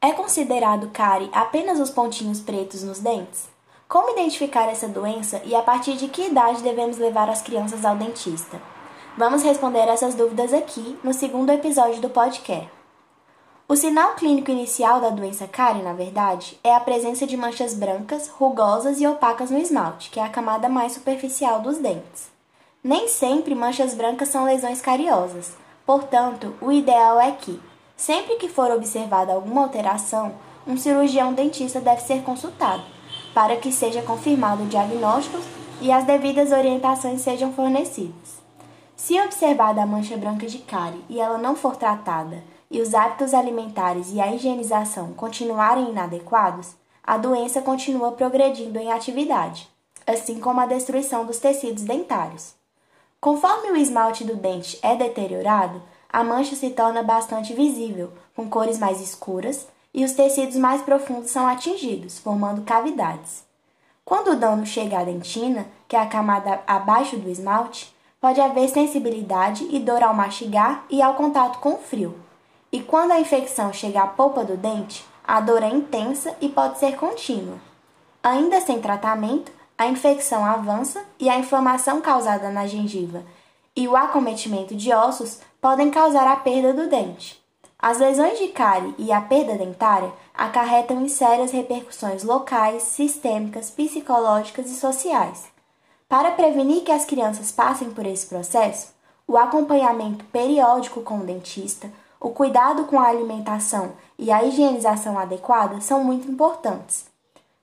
É considerado cárie apenas os pontinhos pretos nos dentes? Como identificar essa doença e a partir de que idade devemos levar as crianças ao dentista? Vamos responder essas dúvidas aqui no segundo episódio do podcast. O sinal clínico inicial da doença cárie, na verdade, é a presença de manchas brancas, rugosas e opacas no esmalte, que é a camada mais superficial dos dentes. Nem sempre manchas brancas são lesões cariosas, portanto, o ideal é que, sempre que for observada alguma alteração, um cirurgião dentista deve ser consultado, para que seja confirmado o diagnóstico e as devidas orientações sejam fornecidas. Se observada a mancha branca de cárie e ela não for tratada, e os hábitos alimentares e a higienização continuarem inadequados, a doença continua progredindo em atividade, assim como a destruição dos tecidos dentários. Conforme o esmalte do dente é deteriorado, a mancha se torna bastante visível, com cores mais escuras, e os tecidos mais profundos são atingidos, formando cavidades. Quando o dano chega à dentina, que é a camada abaixo do esmalte, pode haver sensibilidade e dor ao mastigar e ao contato com o frio. E quando a infecção chega à polpa do dente, a dor é intensa e pode ser contínua. Ainda sem tratamento, a infecção avança e a inflamação causada na gengiva e o acometimento de ossos podem causar a perda do dente. As lesões de cárie e a perda dentária acarretam em sérias repercussões locais, sistêmicas, psicológicas e sociais. Para prevenir que as crianças passem por esse processo, o acompanhamento periódico com o dentista, o cuidado com a alimentação e a higienização adequada são muito importantes.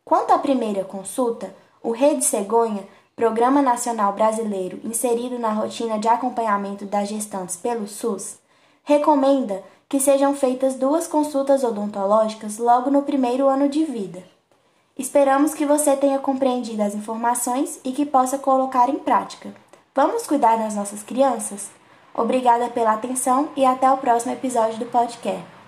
Quanto à primeira consulta, o Rede Cegonha, Programa Nacional Brasileiro inserido na rotina de acompanhamento das gestantes pelo SUS, recomenda que sejam feitas duas consultas odontológicas logo no primeiro ano de vida. Esperamos que você tenha compreendido as informações e que possa colocar em prática. Vamos cuidar das nossas crianças? Obrigada pela atenção e até o próximo episódio do podcast.